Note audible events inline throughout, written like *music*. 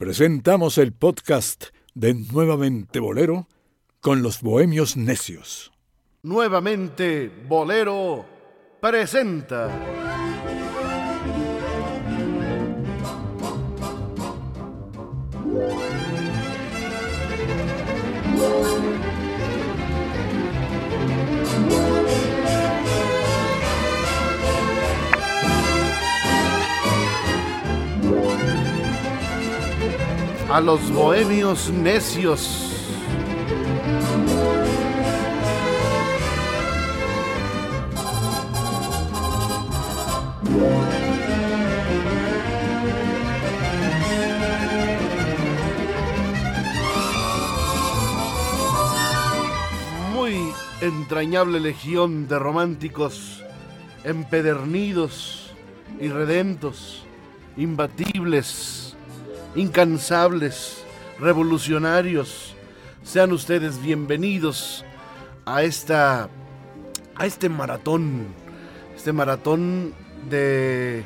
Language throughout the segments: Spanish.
presentamos el podcast de Nuevamente Bolero con los Bohemios Necios. Nuevamente Bolero presenta. A los bohemios necios. Muy entrañable legión de románticos empedernidos y redentos, imbatibles, incansables, revolucionarios. Sean ustedes bienvenidos a esta a este maratón, este maratón de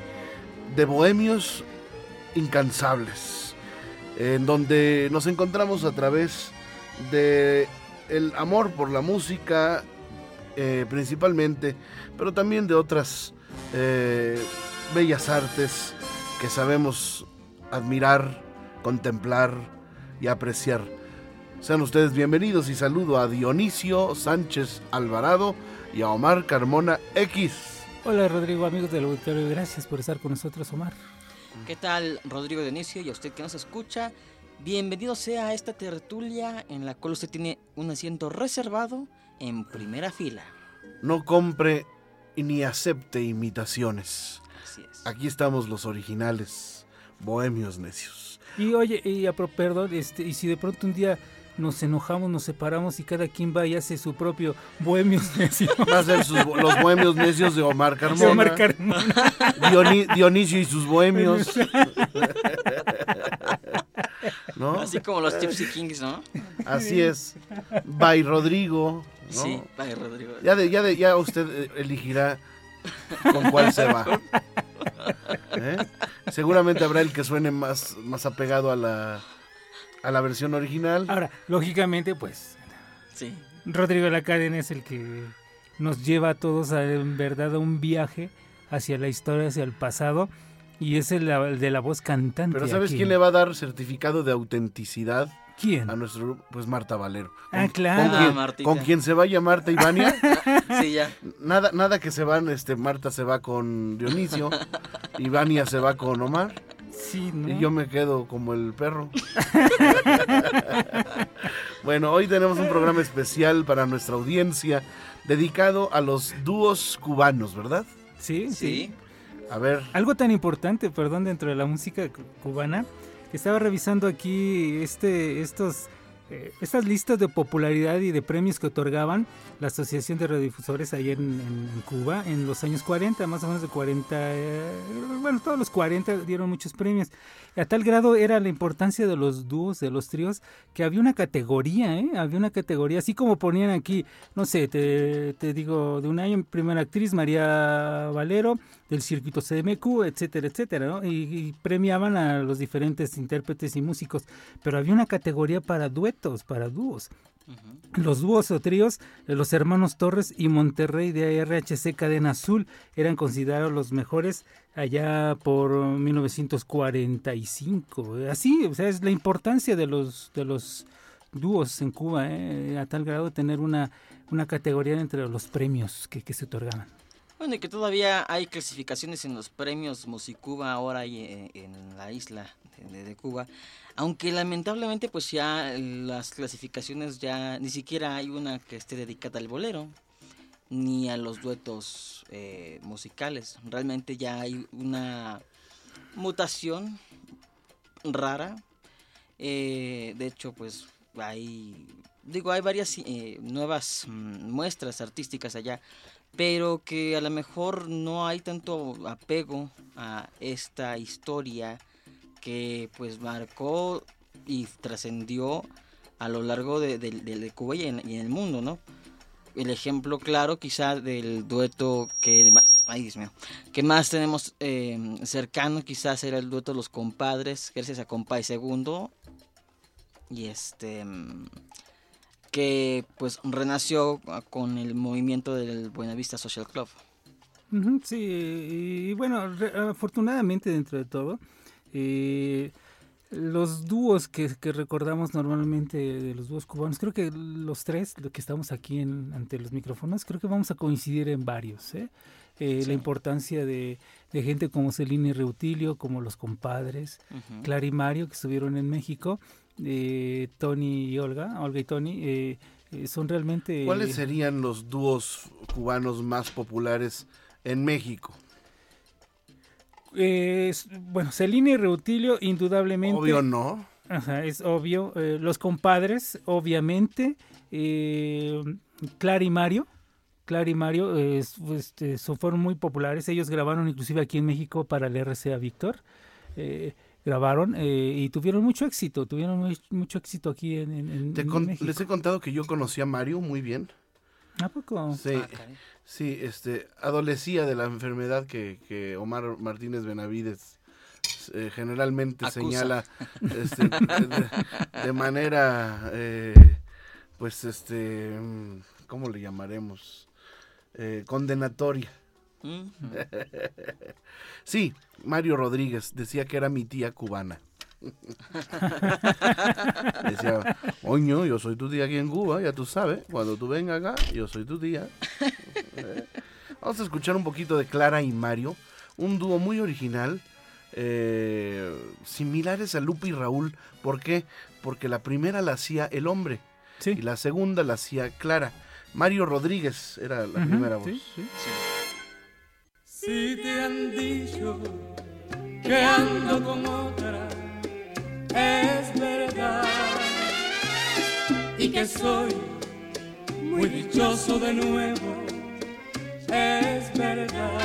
de bohemios incansables, en donde nos encontramos a través de el amor por la música eh, principalmente, pero también de otras eh, bellas artes que sabemos admirar, contemplar y apreciar. Sean ustedes bienvenidos y saludo a Dionisio Sánchez Alvarado y a Omar Carmona X. Hola Rodrigo, amigos del auditorio, gracias por estar con nosotros, Omar. ¿Qué tal, Rodrigo Dionisio? Y a usted que nos escucha, bienvenido sea a esta tertulia en la cual usted tiene un asiento reservado en primera fila. No compre ni acepte imitaciones. Así es. Aquí estamos los originales, bohemios necios. Y oye, y a pro- perdón, este, y si de pronto un día nos enojamos, nos separamos y cada quien va y hace su propio bohemios necios. Va a ser sus- los bohemios necios de Omar Carmona. de Omar Carmona. Dioni- Dionisio y sus bohemios. *laughs* ¿No? Así como los Gypsy Kings, ¿no? Así es. By Rodrigo. ¿no? Sí, vaya, Rodrigo. Ya, de, ya, de, ya usted eh, elegirá con cuál se va. *laughs* ¿Eh? Seguramente habrá el que suene más, más apegado a la, a la versión original. Ahora, lógicamente, pues, Sí. Rodrigo Lacaren es el que nos lleva a todos a, en verdad a un viaje hacia la historia, hacia el pasado, y es el, el de la voz cantante. Pero ¿sabes aquí. quién le va a dar certificado de autenticidad ¿Quién? a nuestro grupo? Pues Marta Valero. Ah, Con- claro. Con, Ah, quien, con quien se vaya Marta y Vania. *laughs* Sí, ya. Nada, nada que se van, este, Marta se va con Dionisio *laughs* y Vania se va con Omar Sí, ¿no? y yo me quedo como el perro. *laughs* bueno, hoy tenemos un programa especial para nuestra audiencia dedicado a los dúos cubanos, ¿verdad? Sí, sí. Sí. A ver, Algo tan importante, perdón, dentro de la música cu- cubana, estaba revisando aquí este, estos, eh, estas listas de popularidad y de premios que otorgaban la Asociación de Radiodifusores ahí en, Cuba en los años 40, más o menos de 40, eh, bueno, todos los 40 dieron muchos premios. A tal grado era la importancia de los dúos, de los tríos, que había una categoría, ¿eh? Había una categoría, así como ponían aquí, no sé, te, te digo, de un año, primera actriz, María Valero, del circuito CMQ, etcétera, etcétera, ¿no? Y, y premiaban a los diferentes intérpretes y músicos, pero había una categoría para duetos, para dúos. Los dúos o tríos de los hermanos Torres y Monterrey de RHC Cadena Azul eran considerados los mejores allá por 1945. Así, o sea, es la importancia de los de los dúos en Cuba, ¿eh? a tal grado de tener una, una categoría entre los premios que, que se otorgaban. Bueno, y que todavía hay clasificaciones en los premios Musicuba ahora ahí en, la isla de, de Cuba. Aunque lamentablemente pues ya las clasificaciones ya ni siquiera hay una que esté dedicada al bolero ni a los duetos eh, musicales. Realmente ya hay una mutación rara. Eh, de hecho pues hay digo hay varias eh, nuevas mm, muestras artísticas allá pero que a lo mejor no hay tanto apego a esta historia que pues marcó y trascendió a lo largo de, de- de- Cuba y en, el mundo, ¿no? El ejemplo claro quizá del dueto que Ay, mío. ¿Qué más tenemos eh, cercano? Quizás era el dueto de los compadres, gracias a Compay Segundo. Y este. Que pues renació ah, con el movimiento del Buenavista Social Club. Sí, y bueno, afortunadamente dentro de todo, eh, los dúos que, que recordamos normalmente de los dúos cubanos, creo que los tres, los que estamos aquí en- ante los micrófonos, creo que vamos a coincidir en varios. ¿eh? Eh, Sí. La importancia de, de gente como Celina y Reutilio, como los compadres, Ujú. Clara y Mario, que estuvieron en México, eh, Tony y Olga, Olga y Tony, eh, eh, son realmente... ¿Cuáles serían los dúos cubanos más populares en México? Bueno, Celina y Reutilio, indudablemente. Obvio no. Ajá, es obvio. Los compadres, obviamente. Clara y Mario. Clara y Mario eh, es- este, son- fueron muy populares. Ellos grabaron inclusive aquí en México para el RCA Víctor. Eh, grabaron eh, y tuvieron mucho éxito. Tuvieron muy- mucho éxito aquí en, en- en- Te en con- México. les he contado que yo conocí a Mario muy bien. ¿A poco? Sí, Ah, sí, este, adolecía de la enfermedad que, que Omar Martínez Benavides eh, generalmente Acusa. señala este, *laughs* de, de manera, eh, pues, este, mm, ¿cómo le llamaremos? Eh, Sí, Mario Rodríguez decía que era mi tía cubana. *laughs* Decía, oño, yo soy tu tía aquí en Cuba, ya tú sabes, cuando tú vengas acá, yo soy tu tía. *laughs* Vamos a escuchar un poquito de Clara y Mario, un dúo muy original, eh, similares a Lupe y Raúl. ¿Por qué? Porque la primera la hacía el hombre Sí. y la segunda la hacía Clara. Mario Rodríguez era la primera voz. sí, sí. Si te han dicho que ando con otra, es verdad. Y que soy muy dichoso de nuevo, es verdad.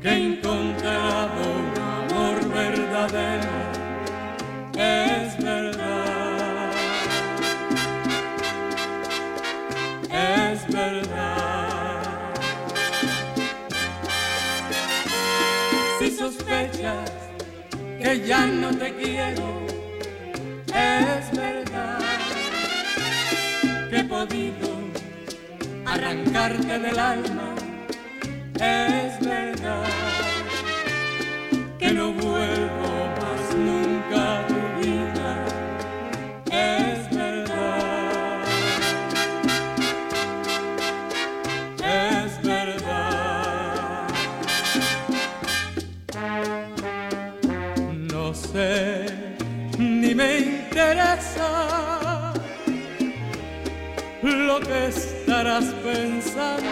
Que he encontrado un amor verdadero, que ya no te quiero, es verdad que he podido arrancarte del alma, es verdad que no vuelvo pensando.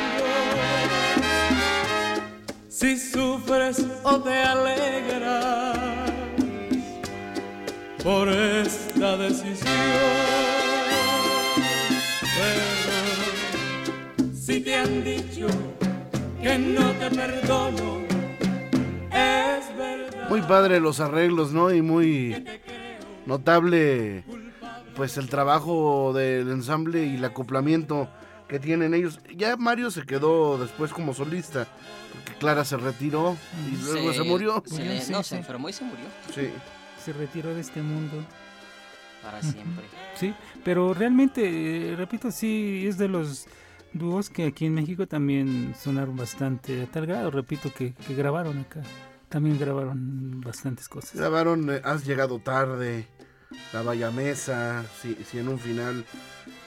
Si sufres o te alegras por esta decisión. Pero si te han dicho que no te perdono, es verdad. Muy padre los arreglos, ¿no? Y muy notable, pues el trabajo del ensamble y el acoplamiento que tienen ellos. Ya Mario se quedó después como solista, porque Clara se retiró y luego se, murió. se Murió, le- sí, no, sí. se enfermó y se murió Sí. Se retiró de este mundo. para siempre. Sí, pero realmente, eh, repito, sí, es de los dúos que aquí en México también sonaron bastante, a tal grado, repito, que, que grabaron acá. También grabaron bastantes cosas. Grabaron eh, Has llegado tarde, La Valla Mesa, si, si en un final.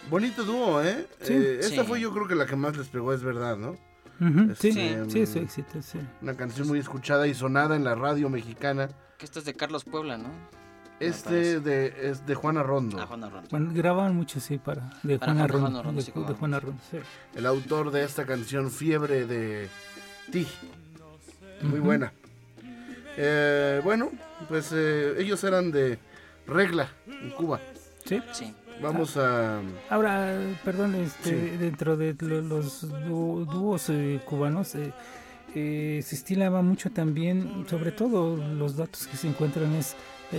Bonito dúo, ¿eh? Sí. Eh, esta Sí. fue yo creo que la que más les pegó, es verdad, ¿no? Ujú, sí, Este, sí, éxito, sí. Una canción muy escuchada y sonada en la radio mexicana. Que esto es de Carlos Puebla, ¿no? Este de, es de Juana Rondo. Ah, Juana Rondo. Bueno, grababan mucho, sí, para de Para Juana Juana Rondo. Rondo, de, sí, Ju- de cómo Juana Rondo, sí. el autor de esta canción Fiebre de Ti. Muy Ujú. buena. Eh, bueno, pues eh, ellos eran de regla en Cuba. Sí. Sí. Vamos a... Ahora, perdón, este, Sí. dentro de lo- los dú- dúos eh, cubanos eh, eh, se estilaba mucho también, sobre todo los datos que se encuentran es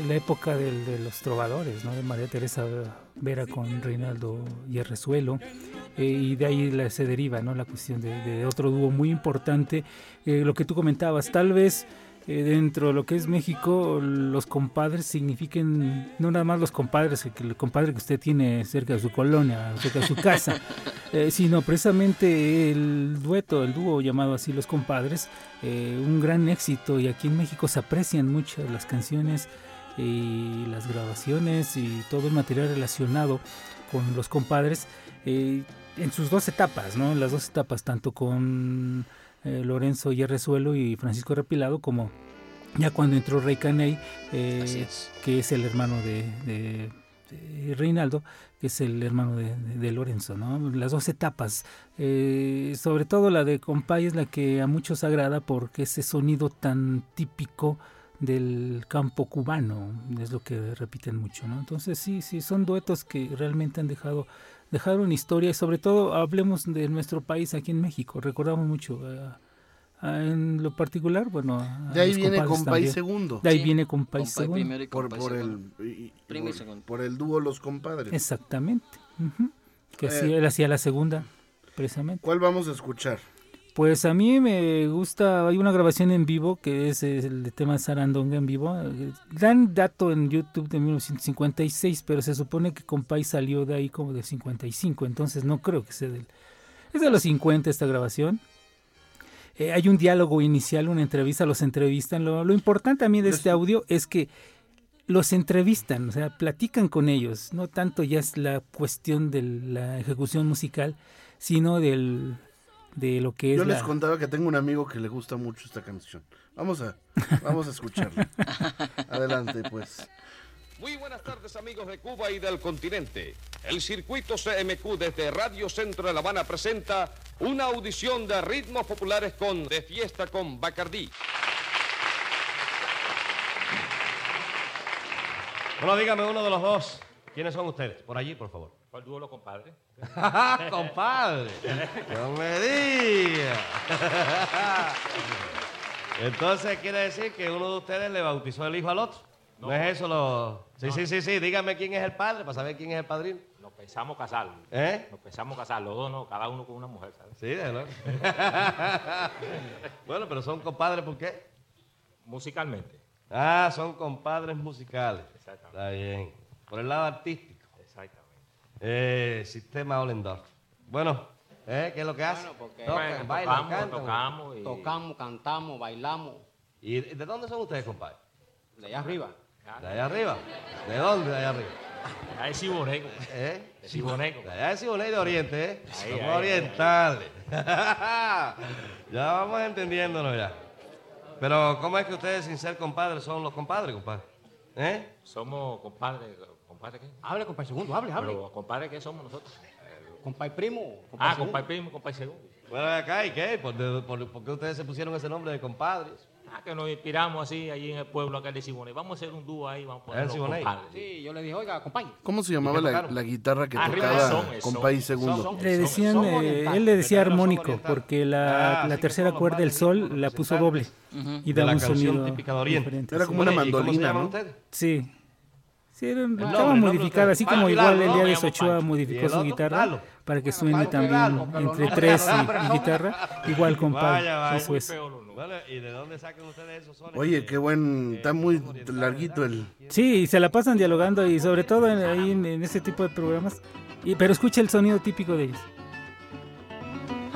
la época del- de los trovadores, ¿no? De María Teresa Vera con Reinaldo Yerrezuelo, eh, y de ahí la- se deriva ¿no? la cuestión de, de otro dúo muy importante. Eh, lo que tú comentabas, tal vez eh, dentro de lo que es México, los compadres signifiquen no nada más los compadres, que el compadre que usted tiene cerca de su colonia, cerca de su casa, *laughs* eh, sino precisamente el dueto, el dúo llamado así Los Compadres, eh, un gran éxito y aquí en México se aprecian mucho las canciones y las grabaciones y todo el material relacionado con los compadres eh, en sus dos etapas, ¿no? En las dos etapas, tanto con eh, Lorenzo Yerrezuelo y Francisco Repilado, como ya cuando entró Rey Caney, eh, es. que es el hermano de, de- de Reinaldo, que es el hermano de, de- de Lorenzo, ¿no? Las dos etapas, eh, sobre todo la de Compay es la que a muchos agrada porque ese sonido tan típico del campo cubano, es lo que repiten mucho, ¿no? Entonces sí, sí, son duetos que realmente han dejado, dejaron historia y sobre todo hablemos de nuestro país aquí en México, recordamos mucho eh, a- en lo particular, bueno, a De ahí viene Compay. Segundo. De ahí Sí, viene Compay Segundo. primero y Por, por segundo. el, y- y- por- por el dúo Los Compadres. Exactamente. ujú. Que así Eh. él hacía la segunda, precisamente. ¿Cuál vamos a escuchar? Pues a mí me gusta, hay una grabación en vivo que es el de tema Sarandonga en vivo. eh, Dan dato en YouTube de 1956, pero se supone que Compay salió de ahí como del 55, entonces no creo que sea del... Es de los 50 esta grabación. Eh, hay un diálogo inicial, una entrevista, los entrevistan. Lo, lo importante a mí de este audio es que los entrevistan, o sea, platican con ellos. No tanto ya es la cuestión de la ejecución musical, sino del, de lo que es Yo les la- contaba que tengo un amigo que le gusta mucho esta canción. Vamos a, vamos a escucharla. *laughs* Adelante, pues. Muy buenas tardes amigos de Cuba y del continente. El circuito CMQ desde Radio Centro de La Habana presenta una audición de ritmos populares con De Fiesta con Bacardí. Bueno, dígame uno de los dos. ¿Quiénes son ustedes? Por allí, por favor. ¿Cuál dúo, compadre? *laughs* ¡Compadre! ¡No me diga! Entonces quiere decir que uno de ustedes le bautizó el hijo al otro. ¿No, es eso lo...? Sí, sí, sí, sí. Dígame quién es el padre para saber quién es el padrino. Nos pensamos casar. ¿Eh? Nos pensamos casar, los dos no, cada uno con una mujer, ¿sabes? Sí, de verdad. *laughs* bueno, pero son compadres, ¿por qué? Musicalmente. Ah, son compadres musicales. Exactamente. Está bien. Por el lado artístico. Eh, sistema Ollendorf. Bueno, ¿eh? ¿qué es lo que hace? Bueno, porque- Tocan, Bueno, bailan, tocamos, cantan. tocamos y... Tocamos, cantamos, bailamos. ¿Y de dónde son ustedes, compadre? De allá arriba. ¿De allá arriba? ¿De dónde de allá arriba? Ahí sí boneco. ¿Eh? De Siboneco. De allá de Siboney de Oriente, ¿eh? Ahí, Somos ahí, orientales. *laughs* ya vamos entendiéndonos ya. Pero, ¿cómo es que ustedes, sin ser compadres, son los compadres, compadre? ¿Eh? Somos compadres. ¿Compadre qué? Hable, compadre segundo, hable, hable. Pero, ¿compadre qué somos nosotros? Compadre primo. Ah, segundo. compadre primo, compadre segundo. Bueno, acá, ¿y qué? ¿Por, de- por- por qué ustedes se pusieron ese nombre de compadres? Ah, que nos inspiramos así, allí en el pueblo acá de Siboney. Vamos a hacer un dúo ahí, vamos a poner sí. Yo le dije, oiga, compadre. ¿Cómo se llamaba la, la guitarra que Arriba tocaba son, son, Compay son, Segundo? son. Le decían, Son eh, él le decía armónico porque la, Ah, la tercera cuerda del sol la puso doble representantes y de da la un canción sonido típica de Oriente. diferente. Era sí. como una ¿y ¿Cómo se mandolina, ¿no? Sí. Sí, era- nombre, estaba modificada, así como igual el día de Sochua Pancho. ¿Y modificó su guitarra Lalo. para que suene también entre tres y, guitarra, igual con Vaya, vaya. Eso es. ¿y de dónde sacan ustedes esos sones? Oye, qué buen. que Está muy larguito el. Sí, y se la pasan dialogando y sobre todo en, ahí en, en ese tipo de programas. Y, pero escucha el sonido típico de ellos.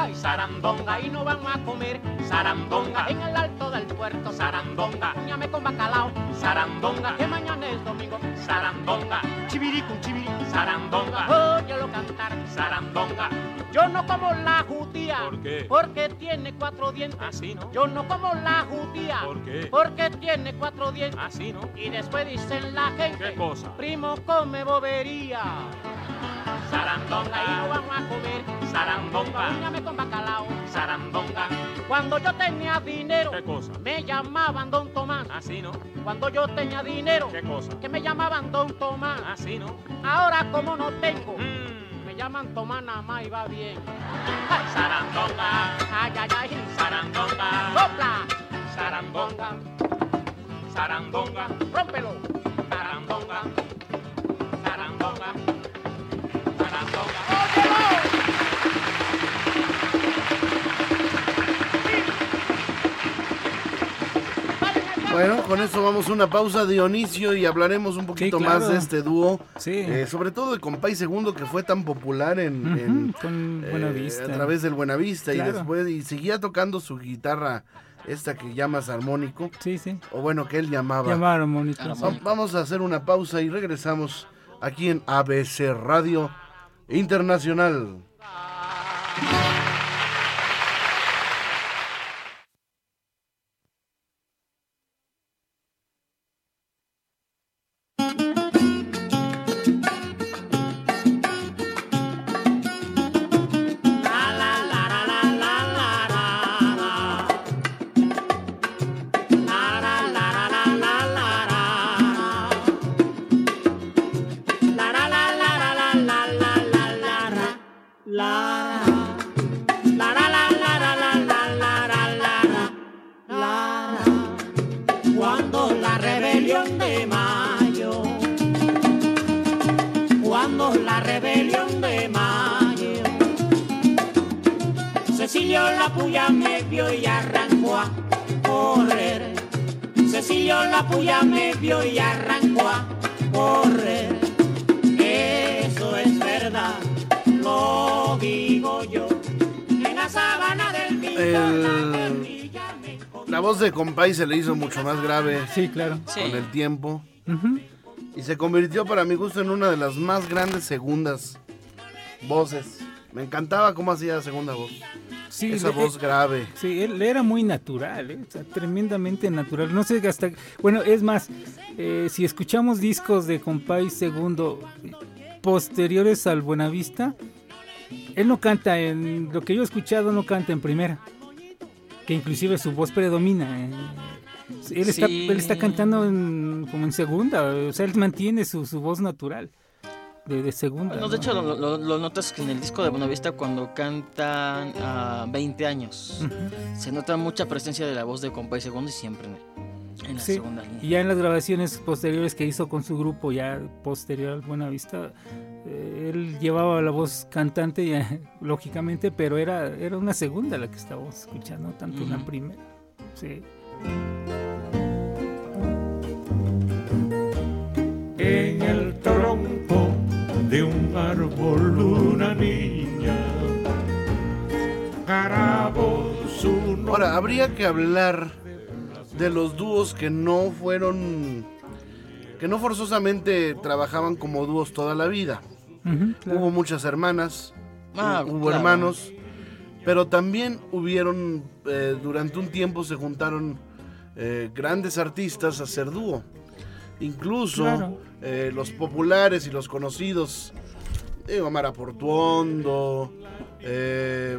Ay, sarandonga, y no vamos a comer sarandonga en el alto del puerto, sarandonga, ñame con bacalao, sarandonga, que mañana es domingo, sarandonga, chivirico, chivirico, sarandonga, óyelo cantar, sarandonga. Yo no como la judía, ¿Por qué? porque tiene cuatro dientes. Así, ¿no? Yo no como la judía, ¿Por qué? porque tiene cuatro dientes. Así, ¿no? Y después dicen la gente, ¿Qué cosa? primo come bobería. Sarandonga y no vamos a comer sarandonga. Ñame con bacalao, sarandonga. Cuando yo tenía dinero, ¿Qué cosa? me llamaban Don Tomás. Así, ¿no? Cuando yo tenía dinero, ¿Qué cosa? que me llamaban Don Tomás. Así, ¿no? Ahora como no tengo, Mm. me llaman Tomás nada más y va bien. Ay, sarandonga, ay, ay, ay, sarandonga. ¡Sopla! Sarandonga, sarandonga, rómpelo. Sarandonga, con eso vamos a una pausa, Dionisio, y hablaremos un poquito claro. más de este dúo. Sí. eh, sobre todo de Compay Segundo, que fue tan popular en, con eh, Buenavista. a través del Buenavista y después y seguía tocando su guitarra esta que llamas armónico Sí, sí. o bueno que él llamaba. Llamar armónico. Va- vamos a hacer una pausa y regresamos aquí en ABC Radio Internacional. Mucho más grave Sí, claro. Sí. con el tiempo y se convirtió para mi gusto en una de las más grandes segundas voces. Me encantaba cómo hacía la segunda voz. Sí, Esa le- voz grave. Sí, él era muy natural, ¿eh? O sea, tremendamente natural. No sé hasta... Bueno, es más, eh, si escuchamos discos de Compay Segundo posteriores al Buenavista, él no canta en... Lo que yo he escuchado no canta en primera. Que inclusive su voz predomina. Él, está, él está cantando en- como en segunda. O sea, él mantiene su, su voz natural. De, de segunda. No, de hecho, lo, lo- lo notas que en el disco de Bonavista cuando cantan a 20 años. Se nota mucha presencia de la voz de Compay Segundo y siempre en, en la Sí, segunda línea. y ya en las grabaciones posteriores que hizo con su grupo, ya posterior al Buenavista, eh, él llevaba la voz cantante, ya, *laughs* lógicamente, pero era, era una segunda la que estábamos escuchando, tanto una primera. Sí. En el tronco de un árbol una niña grabó su nombre. Ahora, habría que hablar de los dúos que no fueron, que no forzosamente trabajaban como dúos toda la vida. Claro. Hubo muchas hermanas, Ah, hu- hubo claro. hermanos, pero también hubieron, eh, durante un tiempo se juntaron eh, grandes artistas a hacer dúo. Incluso Claro. eh, los populares y los conocidos, digo, Mara Portuondo, eh,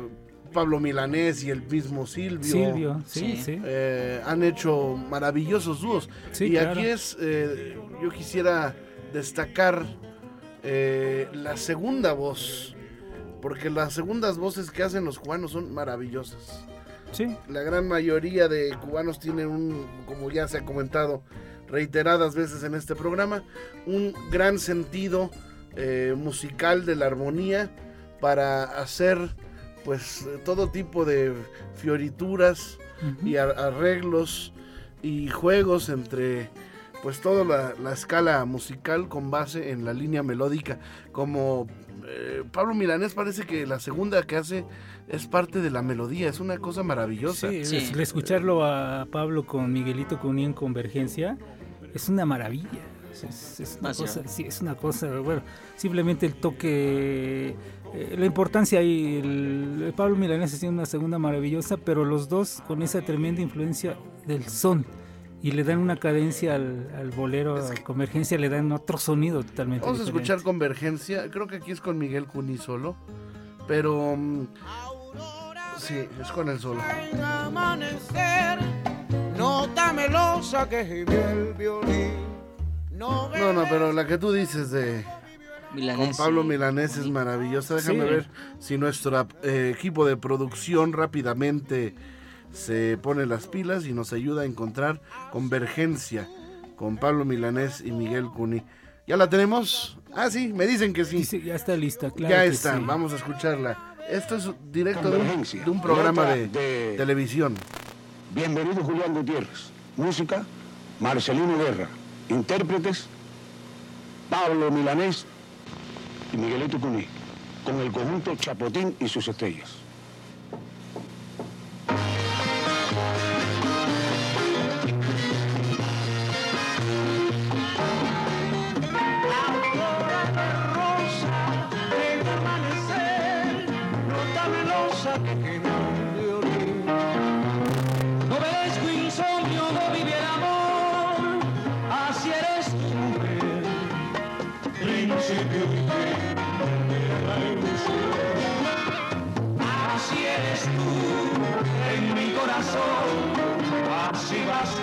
Pablo Milanés y el mismo Silvio. Silvio, sí, Sí. sí. eh, han hecho maravillosos dúos. Sí, y claro. aquí es, eh, yo quisiera destacar eh, la segunda voz, porque las segundas voces que hacen los cubanos son maravillosas. Sí. La gran mayoría de cubanos tienen un, como ya se ha comentado reiteradas veces en este programa, un gran sentido eh, musical de la armonía para hacer pues todo tipo de fiorituras y ar- arreglos y juegos entre pues toda la, la escala musical con base en la línea melódica como eh, Pablo Milanés parece que la segunda que hace es parte de la melodía es una cosa maravillosa Sí, Sí. es- el escucharlo a Pablo con Miguelito Cuní en Convergencia es una maravilla. Es, una cosa, sí, es una cosa, bueno, simplemente el toque, eh, la importancia ahí, el, el Pablo Milanés haciendo una segunda maravillosa, pero los dos con esa tremenda influencia del son y le dan una cadencia al, al bolero, a Convergencia, le dan otro sonido totalmente Vamos a escuchar Convergencia. Creo que aquí es con Miguel Cuní solo. Pero. mm, sí, es con él solo. el amanecer, nota melosa que gime el violín. No, No, no, pero la que tú dices de. Milanés. Con Pablo Milanés es maravillosa. Déjame Sí. ver si nuestro eh, equipo de producción rápidamente se pone las pilas y nos ayuda a encontrar Convergencia con Pablo Milanés y Miguel Cuní. ¿Ya la tenemos? Ah, sí, me dicen que sí. Dice, ya está lista, claro. ya que está, sí. vamos a escucharla. Esto es directo de un, Convergencia. de un programa de- televisión. Bienvenido Julián Gutiérrez. Música, Marcelino Guerra. Intérpretes, Pablo Milanés y Miguelito Cuní, con el conjunto Chapotín y sus estrellas. Así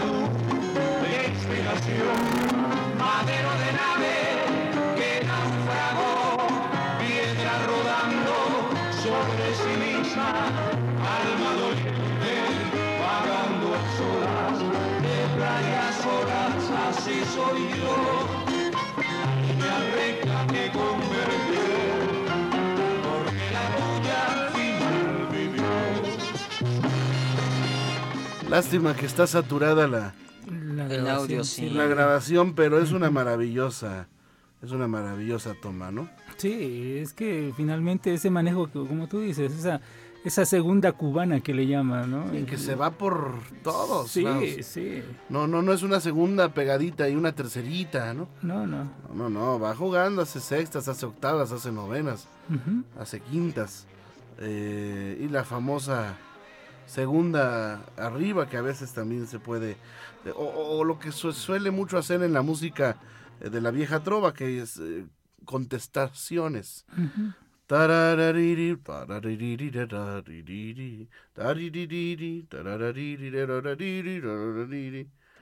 Lástima que está saturada la, La El audio, sí. la grabación, pero es una maravillosa, es una maravillosa toma, ¿no? Sí, es que finalmente ese manejo, que, como tú dices, esa, esa segunda cubana que le llaman, ¿no? Y que se va por todos. Sí, lados. sí. No, no, no es una segunda pegadita y una tercerita, ¿no? No, no. No, no, no, va jugando, hace sextas, hace octavas, hace novenas, hace quintas. eh, y la famosa segunda arriba que a veces también se puede... O, lo que su- suele mucho hacer en la música eh, de la vieja trova, que es eh, contestaciones. Tarariri.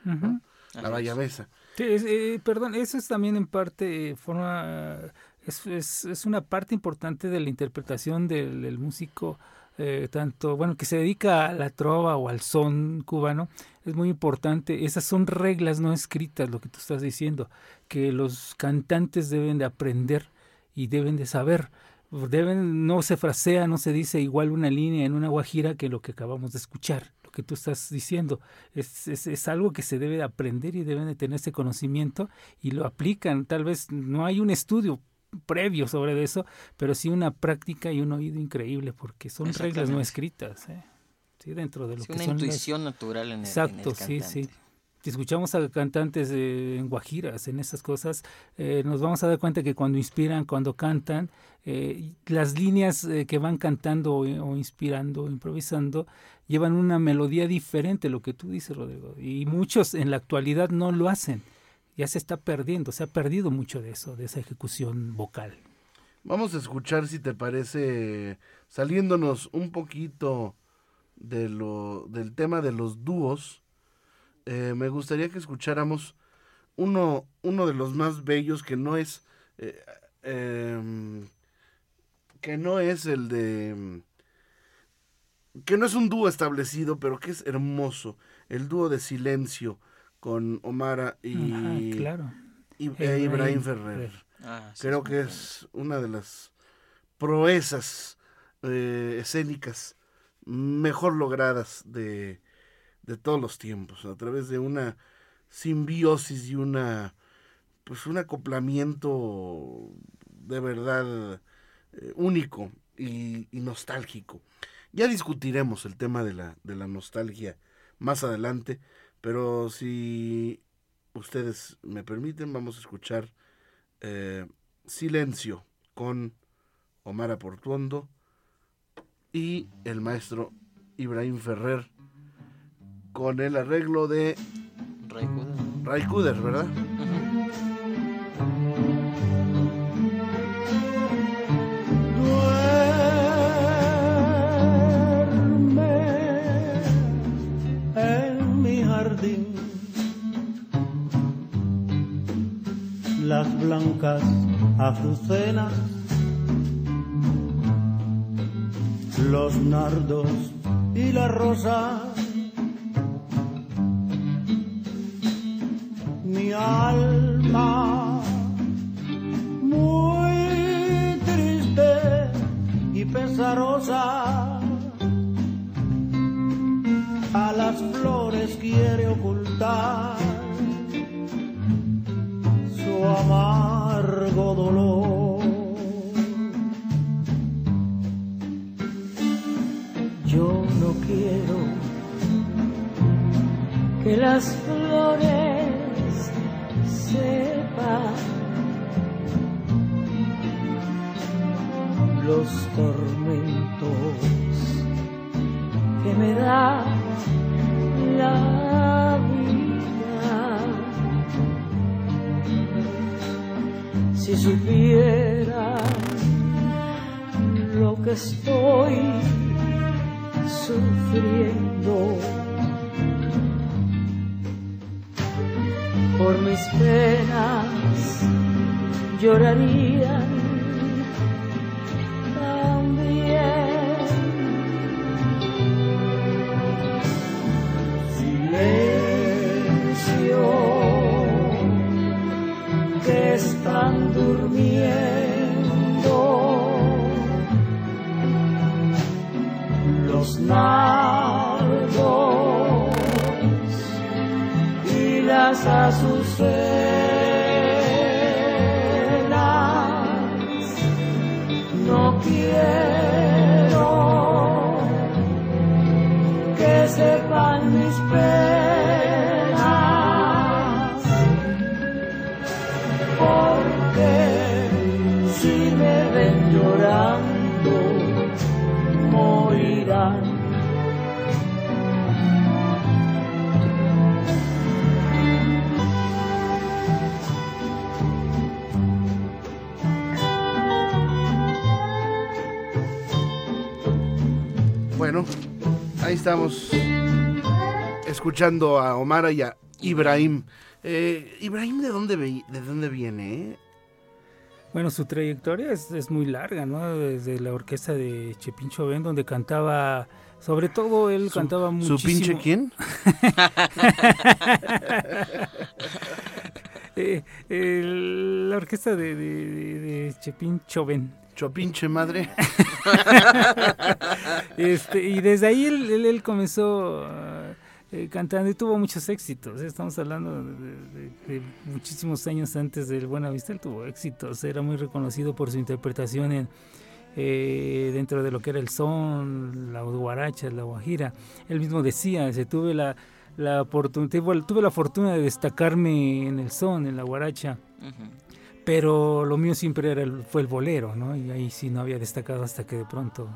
Ujú. La bayamesa. Sí, es, eh, perdón, eso es también en parte, eh, forma, es, es, es una parte importante de la interpretación del, del músico, eh, tanto, bueno, que se dedica a la trova o al son cubano, es muy importante. Esas son reglas no escritas, lo que tú estás diciendo, que los cantantes deben de aprender y deben de saber. Deben, no se frasea, no se dice igual una línea en una guajira que lo que acabamos de escuchar, lo que tú estás diciendo. Es, es, es algo que se debe de aprender y deben de tener ese conocimiento y lo aplican. Tal vez no hay un estudio previo sobre eso, pero sí una práctica y un oído increíble porque son reglas no escritas. ¿eh? Sí, dentro de lo Sí, que una son las- intuición natural en el, en el Exacto, sí, sí. Si escuchamos a cantantes eh, en guajiras, en esas cosas, eh, nos vamos a dar cuenta que cuando inspiran, cuando cantan, eh, las líneas eh, que van cantando o, o inspirando, improvisando, llevan una melodía diferente, lo que tú dices, Rodrigo. Y muchos en la actualidad no lo hacen. Ya se está perdiendo, se ha perdido mucho de eso, de esa ejecución vocal. Vamos a escuchar, si te parece, saliéndonos un poquito de lo, del tema de los dúos. eh, me gustaría que escucháramos uno, uno de los más bellos que no es eh, em, que no es el de que no es un dúo establecido, pero que es hermoso. El dúo de silencio con Omara y, Ajá, claro. y- Ibrahim e Ibrahim Ferrer. Ferrer. Ah, sí, Creo es que es una de las proezas eh, escénicas mejor logradas de, de todos los tiempos, a través de una simbiosis y una pues un acoplamiento de verdad eh, único y, y nostálgico. Ya discutiremos el tema de la, de la nostalgia más adelante, pero si ustedes me permiten, vamos a escuchar eh, Silencio con Omar Portuondo y el maestro Ibrahim Ferrer con el arreglo de. Ray Cooder, ¿verdad? Las blancas azucenas, los nardos y las rosas. Mi alma muy triste y pesarosa a las flores quiere ocultar las flores sepan los tormentos que me da la vida. Si supiera lo que estoy sufriendo mis penas, llorarían estamos escuchando a Omar y a Ibrahim. Eh, Ibrahim, ¿de dónde, ve- ¿de dónde viene? eh? Bueno, su trayectoria es, es muy larga, ¿no? Desde la orquesta de Chepincho Ben, donde cantaba, sobre todo él ¿Su- cantaba su muchísimo. pinche quién? *laughs* Eh, el- la orquesta de, de, de-. Chopinche madre. *laughs* este, y desde ahí él, él- él comenzó ah, eh, cantando y tuvo muchos éxitos. ¿eh? Estamos hablando de, de- de muchísimos años antes del Buena Vista. Él tuvo éxitos. Era muy reconocido por su interpretación en, eh, dentro de lo que era el son, la guaracha, la guajira. Él mismo decía, se tuve la, la oportunidad, tuve la fortuna de destacarme en el son, en la guaracha. Ujú. Pero lo mío siempre era el- fue el bolero, ¿no? Y ahí sí no había destacado hasta que de pronto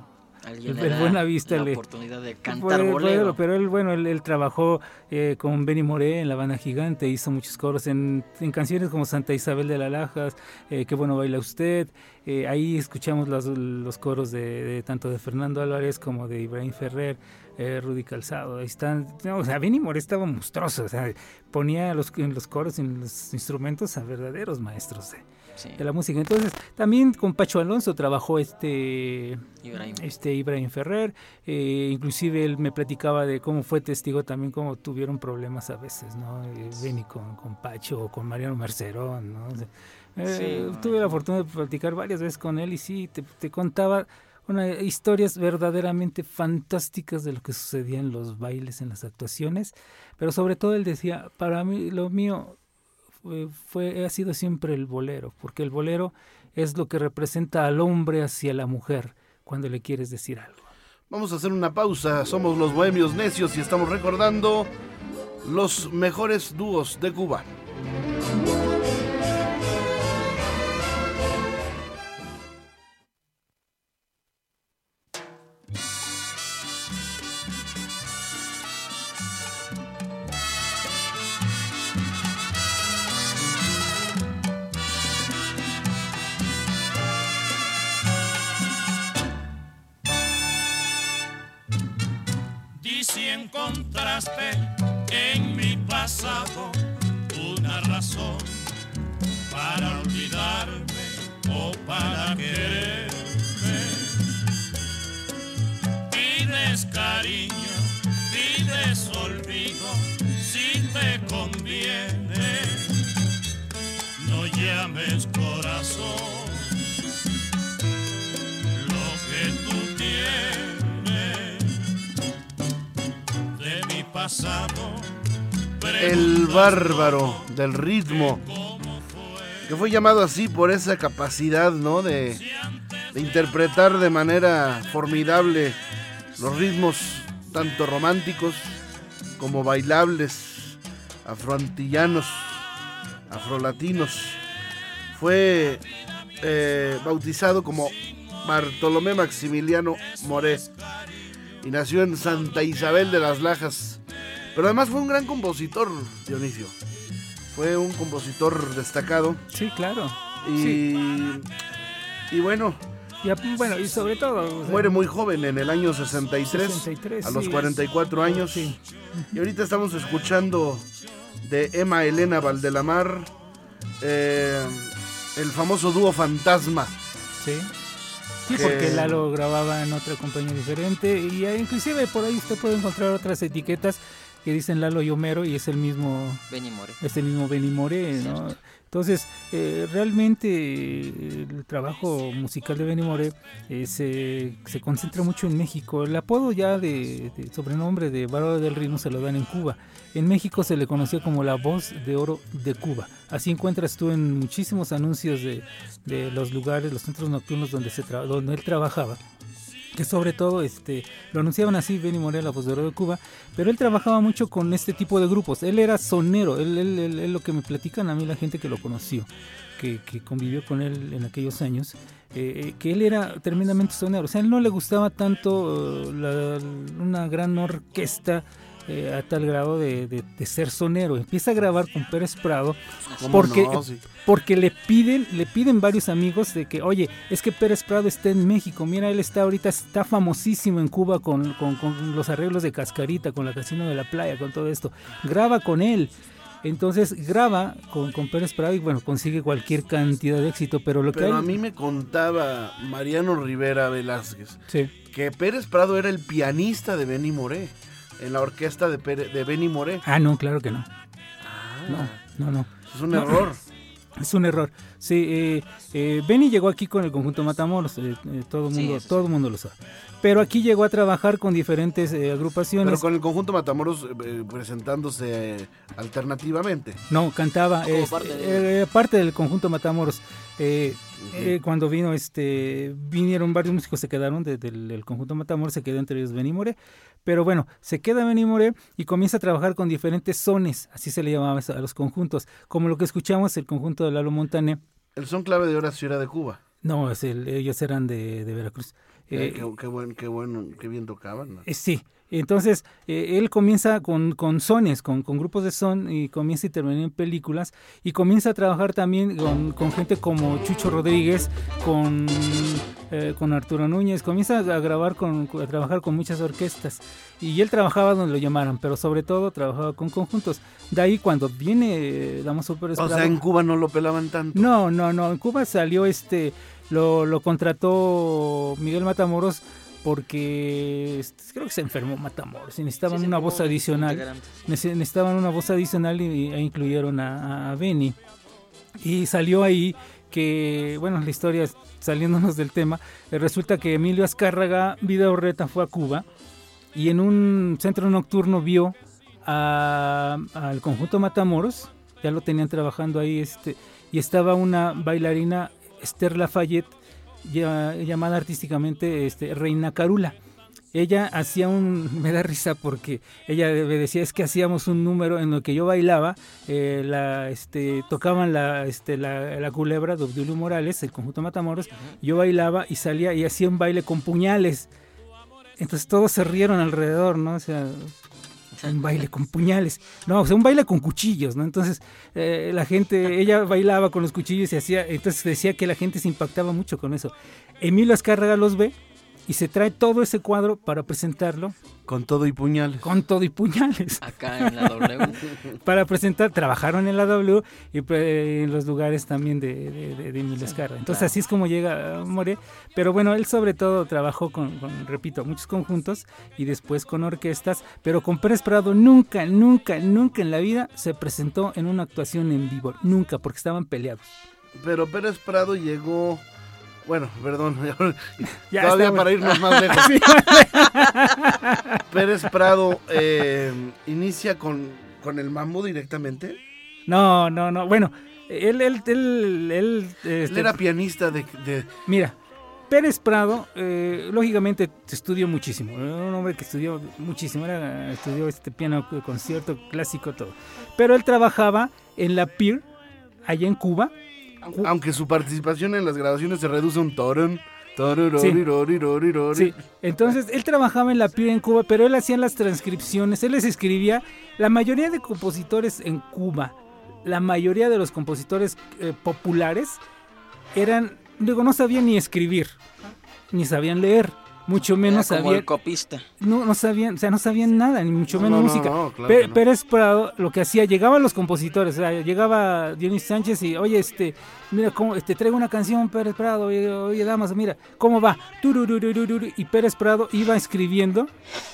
Alguien el, el Buena Vista la le oportunidad de cantar bolero. pero él, bueno, él, él trabajó eh, con Benny Moré en la banda gigante, hizo muchos coros en, en canciones como Santa Isabel de la Lajas, eh, Qué bueno baila usted. Eh, ahí escuchamos los, los coros de, de tanto de Fernando Álvarez como de Ibrahim Ferrer, eh, Rudy Calzado. Ahí están. no, o sea, Benny Moré estaba monstruoso. O sea, ponía los, en los coros, en los instrumentos a verdaderos maestros de, Sí. de la música. Entonces, también con Pacho Alonso trabajó este Ibrahim. este Ibrahim Ferrer, eh, inclusive él me platicaba de cómo fue testigo también cómo tuvieron problemas a veces, ¿no? Eh, Benny con, con Pacho o con Mariano Mercerón, ¿no? O sea, eh, Sí, tuve la fortuna de platicar varias veces con él y sí, te, te contaba una, historias verdaderamente fantásticas de lo que sucedía en los bailes, en las actuaciones, pero sobre todo él decía, para mí lo mío fue, fue- ha sido siempre el bolero, porque el bolero es lo que representa al hombre hacia la mujer cuando le quieres decir algo. Vamos a hacer una pausa. Somos los Bohemios Necios y estamos recordando los mejores dúos de Cuba. El bárbaro del ritmo. que fue llamado así por esa capacidad, ¿no? De, interpretar de manera formidable los ritmos tanto románticos como bailables, afroantillanos, afrolatinos. Fue eh, bautizado como Bartolomé Maximiliano Moré y nació en Santa Isabel de las Lajas. Pero además fue un gran compositor, Dionisio. Fue un compositor destacado. Sí, claro. Y, Sí. y bueno, Y, bueno, y sobre todo... o sea, muere muy joven en el año 63, 63, a los sí. 44 años. Y ahorita estamos escuchando de Emma Elena Valdelamar eh, el famoso dúo Fantasma. Sí. Sí, que- porque Lalo grababa en otra compañía diferente y eh, inclusive por ahí usted puede encontrar otras etiquetas que dicen Lalo y Homero y es el mismo Benny More. es el mismo ¿no? Entonces, eh, realmente eh, el trabajo musical de Benny More eh, se, se concentra mucho en México. El apodo ya de, de sobrenombre de Bárbaro del Ritmo se lo dan en Cuba. En México se le conoció como la voz de oro de Cuba. Así encuentras tú en muchísimos anuncios de, de los lugares, los centros nocturnos donde, se donde él trabajaba que sobre todo este lo anunciaban así Benny Morel, la voz de Cuba, pero él trabajaba mucho con este tipo de grupos. Él era sonero, él, él- lo que me platican a mí la gente que lo conoció, que, que convivió con él en aquellos años, eh, eh, que él era tremendamente sonero. O sea, él no le gustaba tanto eh, una gran orquesta. Eh, a tal grado de, de- de ser sonero empieza a grabar con Pérez Prado ¿Cómo porque no? Sí. porque le piden, le piden varios amigos de que, oye, es que Pérez Prado está en México, mira, él está ahorita, está famosísimo en Cuba con, con- con los arreglos de Cascarita, con la Casino de la Playa, con todo esto. Graba con él. Entonces graba con, con Pérez Prado y bueno, consigue cualquier cantidad de éxito, pero lo que hay- a mí me contaba Mariano Rivera Velázquez Sí. que Pérez Prado era el pianista de Benny Moré, en la orquesta de, Pere- de Benny Moré. Ah, no, claro que no. No, no, no. Es un No. error. *laughs* Es un error. Sí, eh, eh, Benny llegó aquí con el conjunto Matamoros, eh, eh, todo el Sí, mundo, todo el mundo lo sabe. Pero aquí llegó a trabajar con diferentes eh, agrupaciones. Pero con el conjunto Matamoros eh, presentándose alternativamente. No, cantaba, Como este, parte de- eh, parte del conjunto Matamoros. Eh, eh, cuando vino, este, vinieron varios músicos, se quedaron de- del, del conjunto Matamoros, se quedó entre ellos Benny More. Pero bueno, se queda Benny More y comienza a trabajar con diferentes sones, así se le llamaba a los conjuntos, como lo que escuchamos, el conjunto de Lalo Montané. El son clave de Horacio era de Cuba. No, es el- ellos eran de, de Veracruz. Eh, Eh, qué, qué buen, qué bueno, qué bien tocaban. ¿no? eh, sí, entonces eh, él comienza con, con sones, con, con grupos de son y comienza a intervenir en películas y comienza a trabajar también con, con gente como Chucho Rodríguez, con, eh, con Arturo Núñez, comienza a grabar, con, a trabajar con muchas orquestas y él trabajaba donde lo llamaran, pero sobre todo trabajaba con conjuntos. De ahí cuando viene eh, Damaso Pérez O sea, en Cuba no lo pelaban tanto. no, no, no. En Cuba salió este, lo, lo contrató Miguel Matamoros porque creo que se enfermó Matamoros y necesitaban Sí, una voz adicional. Necesitaban una voz adicional y, e incluyeron a, a Benny. Y salió ahí que, bueno, la historia saliéndonos del tema, eh, resulta que Emilio Azcárraga Vida Orreta fue a Cuba y en un centro nocturno vio a- al conjunto Matamoros, ya lo tenían trabajando ahí, este, y estaba una bailarina, Esther Lafayette, llamada artísticamente este, Reina Carula. Ella hacía un, *laughs* me da risa porque ella me decía es que hacíamos un número en el que yo bailaba, eh, la, este, tocaban la, este, la, la culebra de Obdulio Morales, el conjunto Matamoros, yo bailaba y salía y hacía un baile con puñales. Entonces todos se rieron alrededor, ¿no? O sea, un baile con puñales. No, o sea, un baile con cuchillos, ¿no? Entonces, eh, la gente, ella bailaba con los cuchillos y hacía, entonces decía que la gente se impactaba mucho con eso. Emilio Azcárraga los ve y se trae todo ese cuadro para presentarlo. Con todo y puñales. Con todo y puñales. Acá en la W. *laughs* para presentar, trabajaron en la W y pues, en los lugares también de, de, de- de Emilio Azcárraga. Entonces claro. así es como llega More. Pero bueno, él sobre todo trabajó con, con, repito, muchos conjuntos y después con orquestas, pero con Pérez Prado nunca, nunca, nunca en la vida se presentó en una actuación en vivo. Nunca, porque estaban peleados. Pero Pérez Prado llegó. Bueno, perdón. *laughs* Ya todavía para irnos más lejos. *laughs* Sí. *laughs* Pérez Prado eh, inicia con, con el mambo directamente. No, no, no. Bueno, Él, él, él, él, Él este, era pianista de... de- Mira, Pérez Prado, eh, lógicamente estudió muchísimo. Era un hombre que estudió muchísimo. Era, estudió este piano, concierto clásico, todo. Pero él trabajaba en la PIR, allá en Cuba. Aunque su participación en las grabaciones se reduce a un torón. Sí. Sí, entonces él trabajaba en la PIR en Cuba, pero él hacía las transcripciones, él les escribía. La mayoría de compositores en Cuba, la mayoría de los compositores eh, populares eran, digo, no sabían ni escribir, ni sabían leer, mucho menos Era como sabían. el copista. No, no sabían, o sea, no sabían nada, ni mucho No, menos no, no, música. no, claro. Pérez Prado lo que hacía, llegaban los compositores, o sea, llegaba Dionis Sánchez y, oye, este, mira, cómo, este, traigo una canción, Pérez Prado, oye, oye, damas, mira, ¿cómo va? Y Pérez Prado iba escribiendo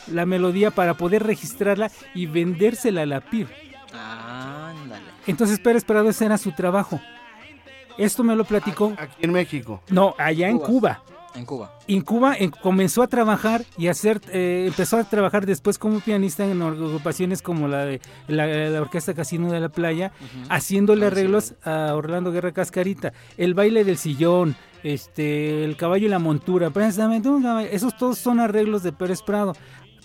la melodía para poder registrarla y vendérsela a la PIR. Ándale. Entonces Pérez Prado ese era su trabajo. Esto me lo platicó. Aquí en México. No, allá en Cuba. En Cuba. En Cuba en- comenzó a trabajar y hacer, eh, empezó a trabajar después como pianista en agrupaciones como la de la, la Orquesta Casino de la Playa, haciéndole arreglos a Orlando Guerra Cascarita, el baile del sillón, este, el caballo y la montura, precisamente, esos todos son arreglos de Pérez Prado.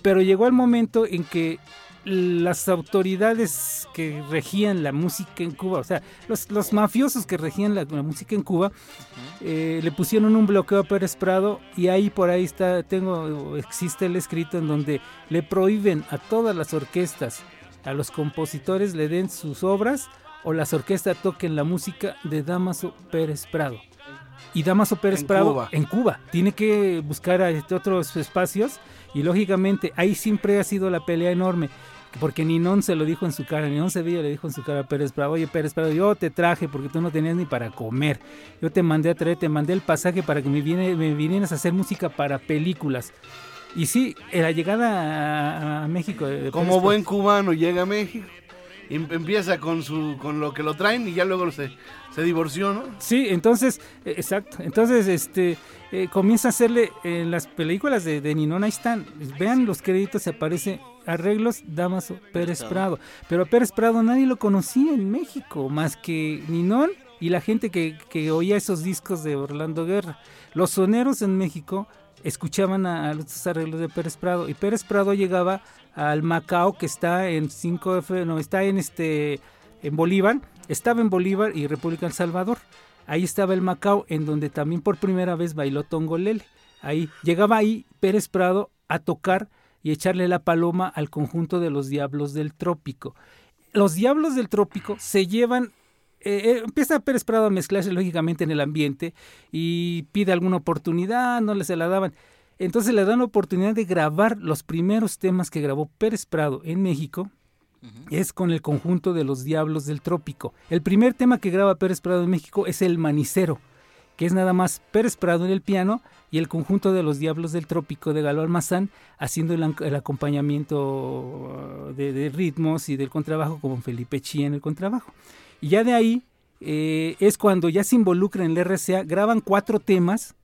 Pero llegó el momento en que las autoridades que regían la música en Cuba, o sea, los, los mafiosos que regían la, la música en Cuba, eh, le pusieron un bloqueo a Pérez Prado y ahí por ahí está, tengo, existe el escrito en donde le prohíben a todas las orquestas, a los compositores le den sus obras o las orquestas toquen la música de Damaso Pérez Prado. Y Damaso Pérez En Prado Cuba. en Cuba tiene que buscar a este otros espacios y lógicamente ahí siempre ha sido la pelea enorme. Porque Ninón se lo dijo en su cara, Ninón Sevilla le dijo en su cara a Pérez Prado, oye Pérez Prado, yo te traje porque tú no tenías ni para comer. Yo te mandé a traer, te mandé el pasaje para que me, viene, me vinieras a hacer música para películas. Y sí, en la llegada a, a México... Como Prado- buen cubano llega a México. em- empieza con su con lo que lo traen y ya luego se, se divorció, ¿no? Sí, entonces, eh, exacto. Entonces, este, eh, comienza a hacerle en las películas de, de Ninón, ahí están. Vean los créditos, se aparece arreglos Damaso Pérez Prado. Pero a Pérez Prado nadie lo conocía en México, más que Ninón y la gente que, que oía esos discos de Orlando Guerra. Los soneros en México escuchaban a, a los arreglos de Pérez Prado y Pérez Prado llegaba al Macao que está en 5F, no, está en este en Bolívar, estaba en Bolívar y República El Salvador. Ahí estaba el Macao en donde también por primera vez bailó Tongolele. Ahí llegaba ahí Pérez Prado a tocar y echarle la paloma al conjunto de los Diablos del Trópico. Los Diablos del Trópico se llevan eh, eh, empieza Pérez Prado a mezclarse lógicamente en el ambiente y pide alguna oportunidad, no le se la daban. Entonces le dan la oportunidad de grabar los primeros temas que grabó Pérez Prado en México. Es con el conjunto de los Diablos del Trópico. El primer tema que graba Pérez Prado en México es El Manicero, que es nada más Pérez Prado en el piano y el conjunto de los Diablos del Trópico de Galo Almazán haciendo el, acompañamiento de, de ritmos y del contrabajo como Felipe Chía en el contrabajo. Y ya de ahí eh, es cuando ya se involucran en el RCA, graban cuatro temas,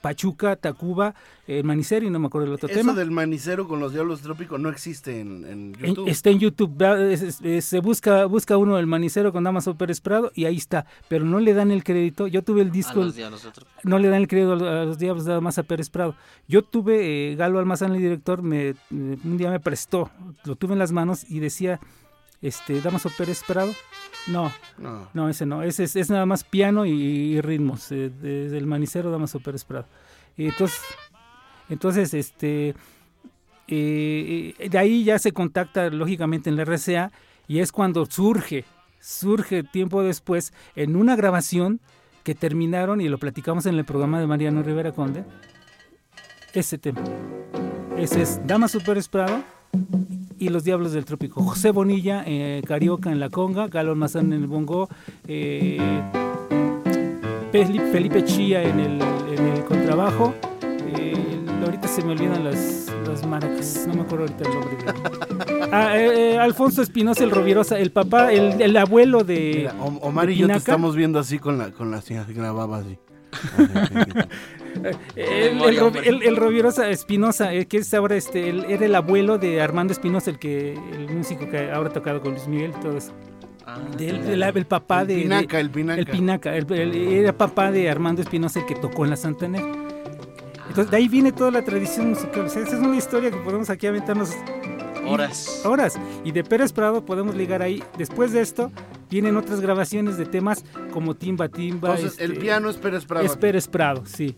Pachuca, Tacuba, El Manicero y no me acuerdo el otro Eso tema. del manicero con los diablos trópicos no existe en, en En- YouTube. está en YouTube, vea, es- es- es- se busca busca uno el manicero con Damaso Pérez Prado y ahí está, pero no le dan el crédito. Yo tuve el disco, no le dan el crédito a los- diablos nada más a Pérez Prado. Yo tuve, eh, Galo Almazán, el director, me, me- un día me prestó, lo tuve en las manos y decía, este, Damaso Pérez Prado. No, No. no, ese no, ese es, es nada más piano y, y ritmos, eh, de- del manicero Damaso Pérez Prado. Y entonces, entonces, este, eh, eh, de ahí ya se contacta lógicamente en la RCA y es cuando surge, surge tiempo después en una grabación que terminaron y lo platicamos en el programa de Mariano Rivera Conde, ese tema. Ese es Damaso Pérez Prado y los Diablos del Trópico. José Bonilla, eh, Carioca en la conga, Galo Almazán en el bongo, eh, Felipe, Chía en el, en el contrabajo. eh, ahorita se me olvidan las, las maracas, no me acuerdo ahorita el nombre. *laughs* Ah, eh, Alfonso Espinosa, el Rovierosa, el papá, el, el abuelo de. Mira, Omar de y yo te estamos viendo así con la, con la señora que grababa así. *laughs* *laughs* El, el, Espinosa, eh, que es ahora este, el- era el abuelo de Armando Espinosa, el que el músico que ahora ha tocado con Luis Miguel y todo eso. del, del- el papá El de... de- Pinaca, el Pinaca. El Pinaca, el- el- era papá de Armando Espinosa, el que tocó en la Santander. Entonces, de ahí viene toda la tradición musical. O sea, esa es una historia que podemos aquí aventarnos Horas. horas. Y de Pérez Prado podemos ligar ahí. Después de esto, vienen otras grabaciones de temas como Timba Timba. Entonces, el este, piano es Pérez Prado. Es Pérez Prado, sí.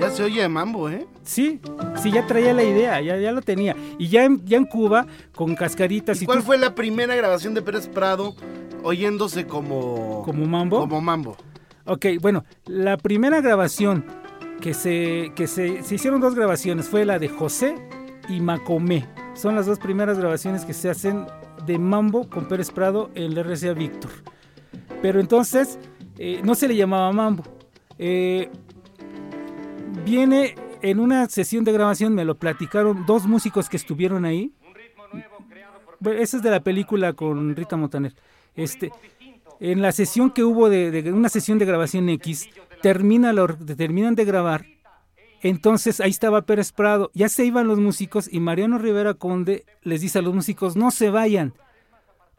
Ya se oye de mambo, ¿eh? Sí, sí, ya traía la idea, ya, ya lo tenía. Y ya en, ya en Cuba, con cascaritas ¿Y y, cuál tú- fue la primera grabación de Pérez Prado oyéndose como... como mambo. Como mambo. Ok, bueno, la primera grabación que se, que se, se hicieron dos grabaciones, fue la de José y Macomé. Son las dos primeras grabaciones que se hacen de Mambo con Pérez Prado en la RCA Víctor. Pero entonces eh, no se le llamaba Mambo. Eh, viene en una sesión de grabación, me lo platicaron dos músicos que estuvieron ahí. Esa es de la película con Rita Montaner. Este, en la sesión que hubo de, una sesión de grabación X, termina la terminan de grabar. Entonces ahí estaba Pérez Prado, ya se iban los músicos y Mariano Rivera Conde les dice a los músicos no se vayan,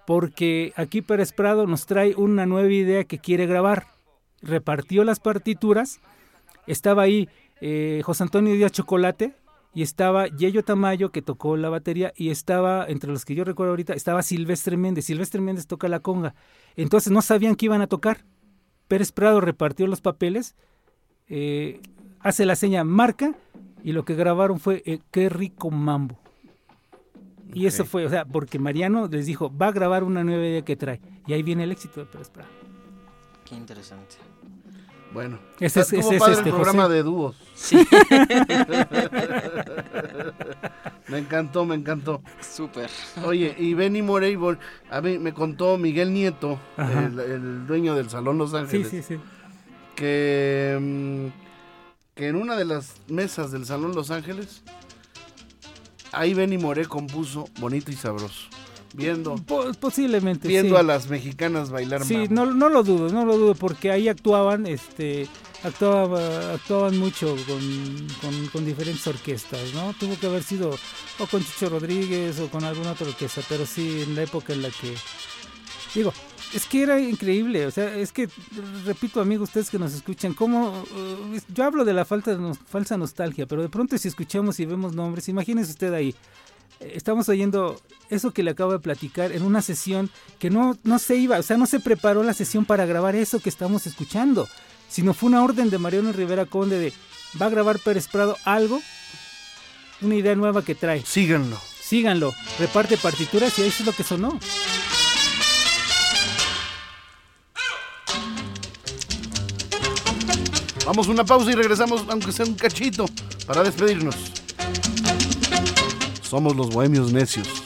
porque aquí Pérez Prado nos trae una nueva idea que quiere grabar. Repartió las partituras, estaba ahí eh, José Antonio Díaz Chocolate y estaba Yello Tamayo que tocó la batería y estaba, entre los que yo recuerdo ahorita, estaba Silvestre Méndez. Silvestre Méndez toca la conga. Entonces no sabían que iban a tocar. Pérez Prado repartió los papeles, eh, hace la seña marca y lo que grabaron fue eh, Qué rico mambo. Y eso fue, o sea, porque Mariano les dijo, va a grabar una nueva idea que trae. Y ahí viene el éxito de Pérez Prado. Qué interesante. Bueno. Ese es- estuvo ese es padre este, el programa José. de dúos. Sí. *laughs* me encantó, me encantó. Súper. Oye, y Benny Morey, a mí me contó Miguel Nieto, el, el dueño del Salón Los Ángeles, sí, sí. que, mm, que en una de las mesas del Salón Los Ángeles, ahí Benny Morey compuso Bonito y Sabroso, viendo, Po- posiblemente. viendo sí. a las mexicanas bailar Sí, no, no lo dudo, no lo dudo, porque ahí actuaban, este, actuaba, actuaban mucho con, con- con diferentes orquestas, ¿no? Tuvo que haber sido o con Chicho Rodríguez o con alguna otra orquesta, pero sí en la época en la que, digo, es que era increíble, o sea, es que, repito, amigos, ustedes que nos escuchan, como, yo hablo de la falta de falsa nostalgia, pero de pronto si escuchamos y vemos nombres, imagínese usted ahí, estamos oyendo eso que le acabo de platicar en una sesión que no, no se iba, o sea, no se preparó la sesión para grabar eso que estamos escuchando, sino fue una orden de Mariano Rivera Conde de, va a grabar Pérez Prado algo, una idea nueva que trae. Síganlo. Síganlo, reparte partituras y eso es lo que sonó. Vamos a una pausa y regresamos, aunque sea un cachito, para despedirnos. Somos los bohemios necios.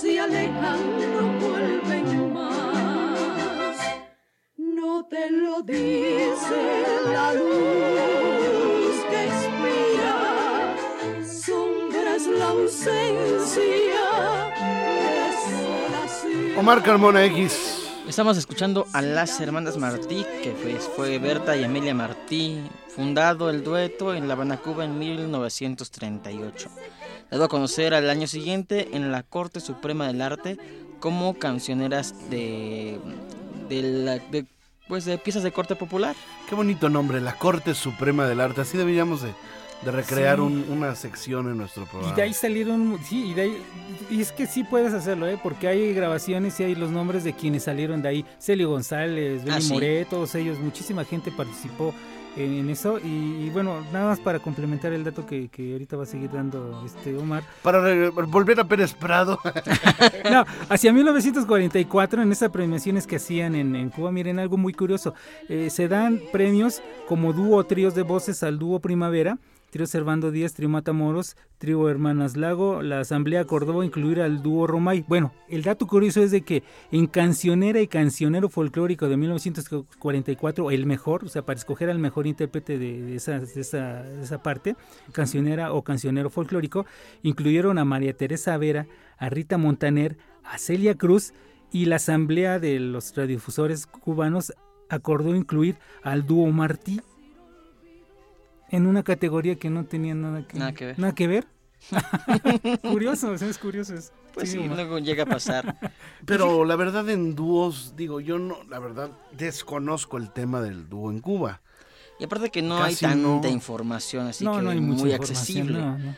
Se alejan no vuelven más. No te lo dice la luz que expira, sombra es la ausencia. Omar Carmona X. Estamos escuchando a las hermanas Martí, que fue, fue Berta y Amelia Martí, fundado el dueto en La Habana, Cuba en 1938. Dado a conocer al año siguiente en la Corte Suprema del Arte como cancioneras de, de, la- de pues de piezas de corte popular. Qué bonito nombre, la Corte Suprema del Arte. Así deberíamos de, de recrear Sí. un- una sección en nuestro Y programa. de ahí salieron, sí, y de ahí, y es que sí puedes hacerlo, ¿eh? porque hay grabaciones y hay los nombres de quienes salieron de ahí. Celio González, Benny Ah, sí. Moré, todos ellos, muchísima gente participó en, eso. Y, y bueno, nada más para complementar el dato que, que ahorita va a seguir dando este Omar. Para volver a Pérez Prado. *laughs* No, hacia 1944, en esas premiaciones que hacían en, en Cuba, miren algo muy curioso. eh, se dan premios como dúo o tríos de voces al dúo Primavera, trío Servando Díaz, trío Matamoros, trío Hermanas Lago, la Asamblea acordó incluir al dúo Romay. Bueno, el dato curioso es de que en Cancionera y Cancionero Folclórico de 1944, el mejor, o sea, para escoger al mejor intérprete de, esa, esa- esa parte, cancionera o cancionero folclórico, incluyeron a María Teresa Vera, a Rita Montaner, a Celia Cruz y la Asamblea de los Radiodifusores Cubanos acordó incluir al dúo Martí en una categoría que no tenía nada que, Nada que ver. nada que ver. *laughs* *laughs* curioso, es curioso. es- Pues sí, luego llega a pasar. *laughs* Pero la verdad en dúos, digo, yo no, la verdad desconozco el tema del dúo en Cuba. Y aparte que no Casi hay tanta no. información, así No, que no hay muy accesible. no, no.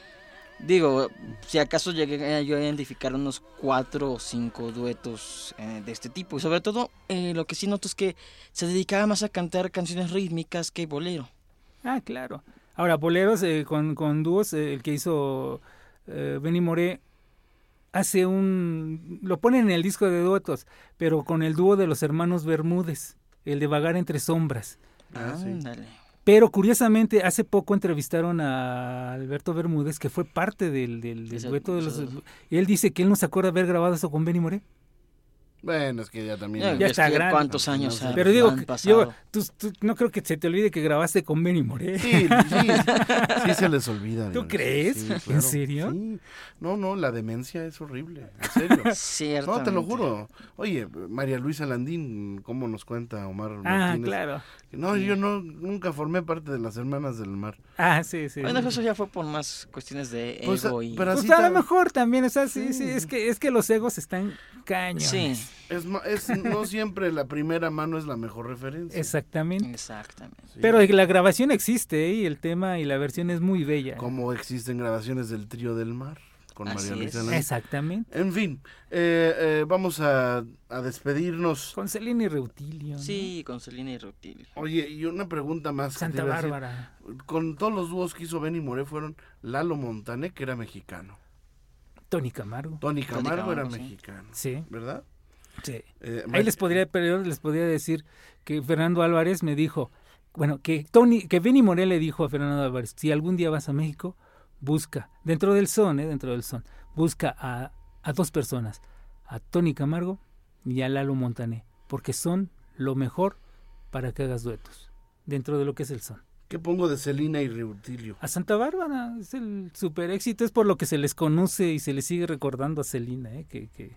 Digo, si acaso llegué yo a identificar unos cuatro o cinco duetos eh, de este tipo. Y sobre todo, eh, lo que sí noto es que se dedicaba más a cantar canciones rítmicas que bolero. Ah, claro. Ahora, boleros eh, con, con dúos, eh, el que hizo eh, Benny Moré hace un... lo pone en el disco de duetos, pero con el dúo de los hermanos Bermúdez, el de Vagar entre sombras. Ah, sí. Ándale. Pero curiosamente, hace poco entrevistaron a Alberto Bermúdez, que fue parte del, del, dueto de los... él dice que él no se acuerda haber grabado eso con Benny Moré. Bueno, es que ya también. Ya, Ya es está grande. ¿Cuántos años No Pero digo, han pasado? tú- tú- no creo que se te olvide que grabaste con Benny Moré. Sí, sí, sí se les olvida. ¿Tú crees? sí, ¿En claro. serio? Sí. No, no, la demencia es horrible, en serio. *laughs* No, Ciertamente. te lo juro. Oye, María Luisa Landín, ¿cómo nos cuenta Omar Ah, Martínez? claro. No, yo no, nunca formé parte de las Hermanas del Mar. Ah, sí, sí. Bueno, eso ya fue por más cuestiones de Pues, ego ah, y... pero Pues a lo mejor también, o sea, sí, sí, es que, es que los egos están caños. Sí, Es, ma- es no *laughs* siempre la primera mano es la mejor referencia. Exactamente. exactamente. Sí. Pero la grabación existe ¿eh? y el tema y la versión es muy bella. Como existen grabaciones del Trío del Mar con Así María Luisa. Exactamente. En fin, eh, eh, vamos a, a despedirnos. Con Celina y Reutilio. ¿no? Sí, con Celina y Rutilio. Oye, y una pregunta más. Santa decir. Bárbara. Con todos los dúos que hizo Benny Moré fueron Lalo Montané, que era mexicano. Tony Camargo. Tony Camargo era Camargo, sí. mexicano. Sí, ¿Verdad? Sí. Eh, Ahí les podría, pero les podría decir que Fernando Álvarez me dijo, bueno, que Tony, que Benny Moré le dijo a Fernando Álvarez, si algún día vas a México, busca, dentro del son, ¿eh? dentro del son, busca a, a dos personas, a Tony Camargo y a Lalo Montané, porque son lo mejor para que hagas duetos, dentro de lo que es el son. ¿Qué pongo de Celina y Reutilio? A Santa Bárbara es el super éxito, es por lo que se les conoce y se les sigue recordando a Celina, ¿eh? que, que,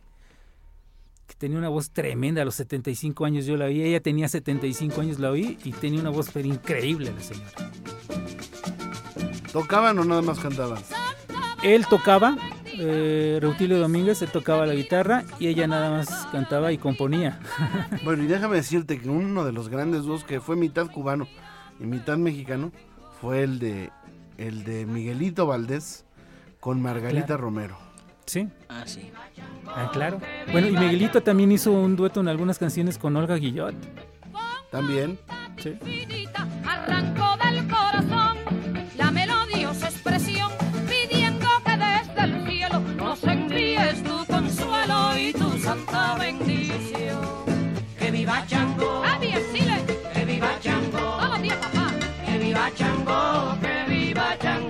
que tenía una voz tremenda a los 75 años, yo la vi, ella tenía 75 años, la oí y tenía una voz pero increíble la señora. ¿Tocaban o nada más cantaban? Él tocaba, eh, Reutilio Domínguez, él tocaba la guitarra y ella nada más cantaba y componía. *laughs* Bueno, y déjame decirte que uno de los grandes dúos que fue mitad cubano y mitad mexicano fue el de el de Miguelito Valdés con Margarita Claro. Romero. Sí, Ah, sí. ah, claro. Bueno, y Miguelito también hizo un dueto en algunas canciones con Olga Guillot. También. Sí. arrancó del corazón la melodiosa expresión pidiendo que desde el cielo nos envíes tu consuelo y tu santa bendición. Que viva Chango, ¡Ah, bien, Chile! que viva Chango, ¡Todos los días, papá! que viva Chango, que viva Chango,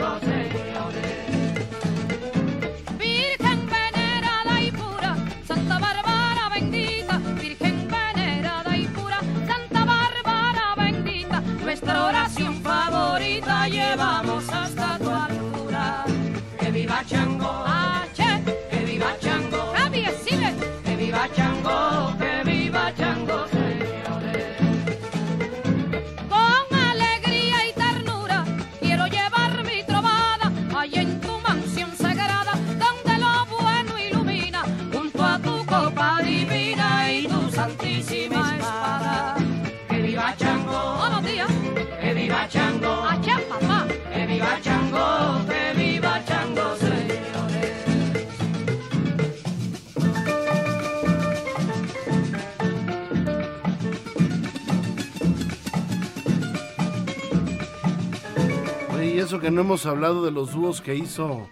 eso que no hemos hablado de los dúos que hizo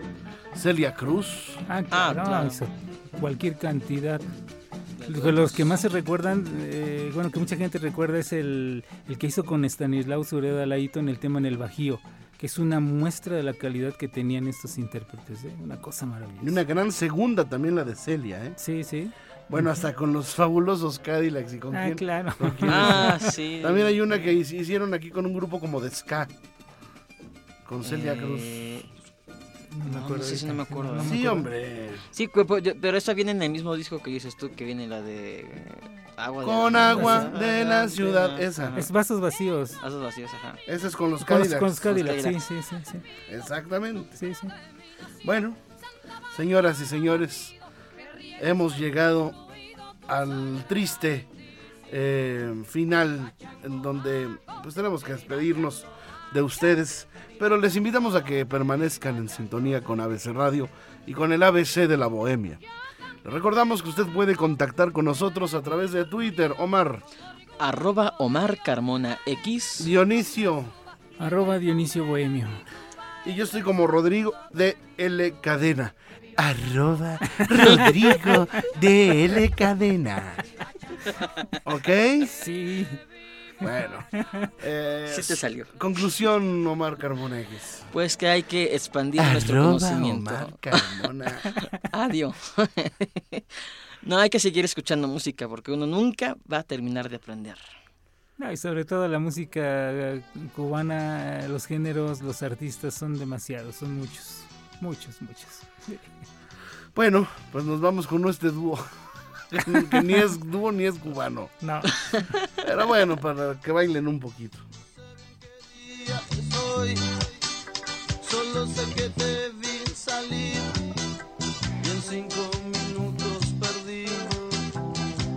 Celia Cruz. Ah, claro, hizo cualquier cantidad. De los que más se recuerdan, eh, bueno, que mucha gente recuerda es el, el que hizo con Stanislao Sureda Laito en el tema en el Bajío, que es una muestra de la calidad que tenían estos intérpretes, ¿eh? una cosa maravillosa. Y una gran segunda también la de Celia, ¿eh? Sí, sí. Bueno, hasta con los fabulosos Cadillacs y con Ah, quién. claro. con *laughs* quién- Ah, sí. También hay una que hic- hicieron aquí con un grupo como de ska. Con Celia Eh, Cruz. No, no sé si no me acuerdo. Sí, hombre. Sí, pero esa viene en el mismo disco que dices tú, que viene la de eh, agua de Con la- agua de la ciudad, esa. Es vasos vacíos. Vasos vacíos, ajá. Ese es con los Cadillacs. con los Cadillacs, Cadillacs. sí, sí, sí, sí. Exactamente. Sí, sí. Bueno, señoras y señores, hemos llegado al triste eh, final en donde pues tenemos que despedirnos de ustedes, pero les invitamos a que permanezcan en sintonía con ABC Radio y con el ABC de la Bohemia. Les recordamos que usted puede contactar con nosotros a través de Twitter, Omar. Arroba Omar Carmona X. Dionisio. Arroba Dionisio Bohemio. Y yo estoy como Rodrigo de L Cadena. Arroba Rodrigo de L Cadena. *laughs* ¿Ok? Sí. Bueno. *laughs* eh, Sí te salió. Conclusión, Omar Carbonegues. Pues que hay que expandir nuestro conocimiento. Omar *laughs* Carmona. Adiós. *laughs* no, hay que seguir escuchando música porque uno nunca va a terminar de aprender. No, y sobre todo la música eh, cubana, eh, los géneros, los artistas son demasiados, son muchos, muchos, muchos. Bueno, pues nos vamos con este dúo. *laughs* que ni es dúo ni es cubano. No. Pero bueno, para que bailen un poquito. Soy, solo sé que te vi salir y en cinco minutos perdí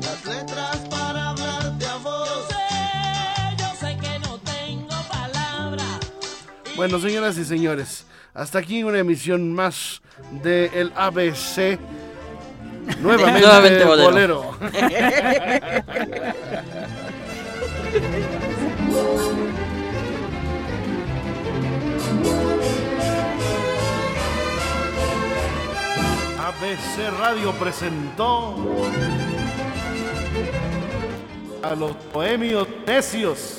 las letras para hablarte a vos. Yo sé, yo sé que no tengo palabras. Bueno, señoras y señores, hasta aquí una emisión más de el ABC. *laughs* Nuevamente, Nuevamente bolero. bolero. *laughs* ABC Radio presentó a los bohemios necios.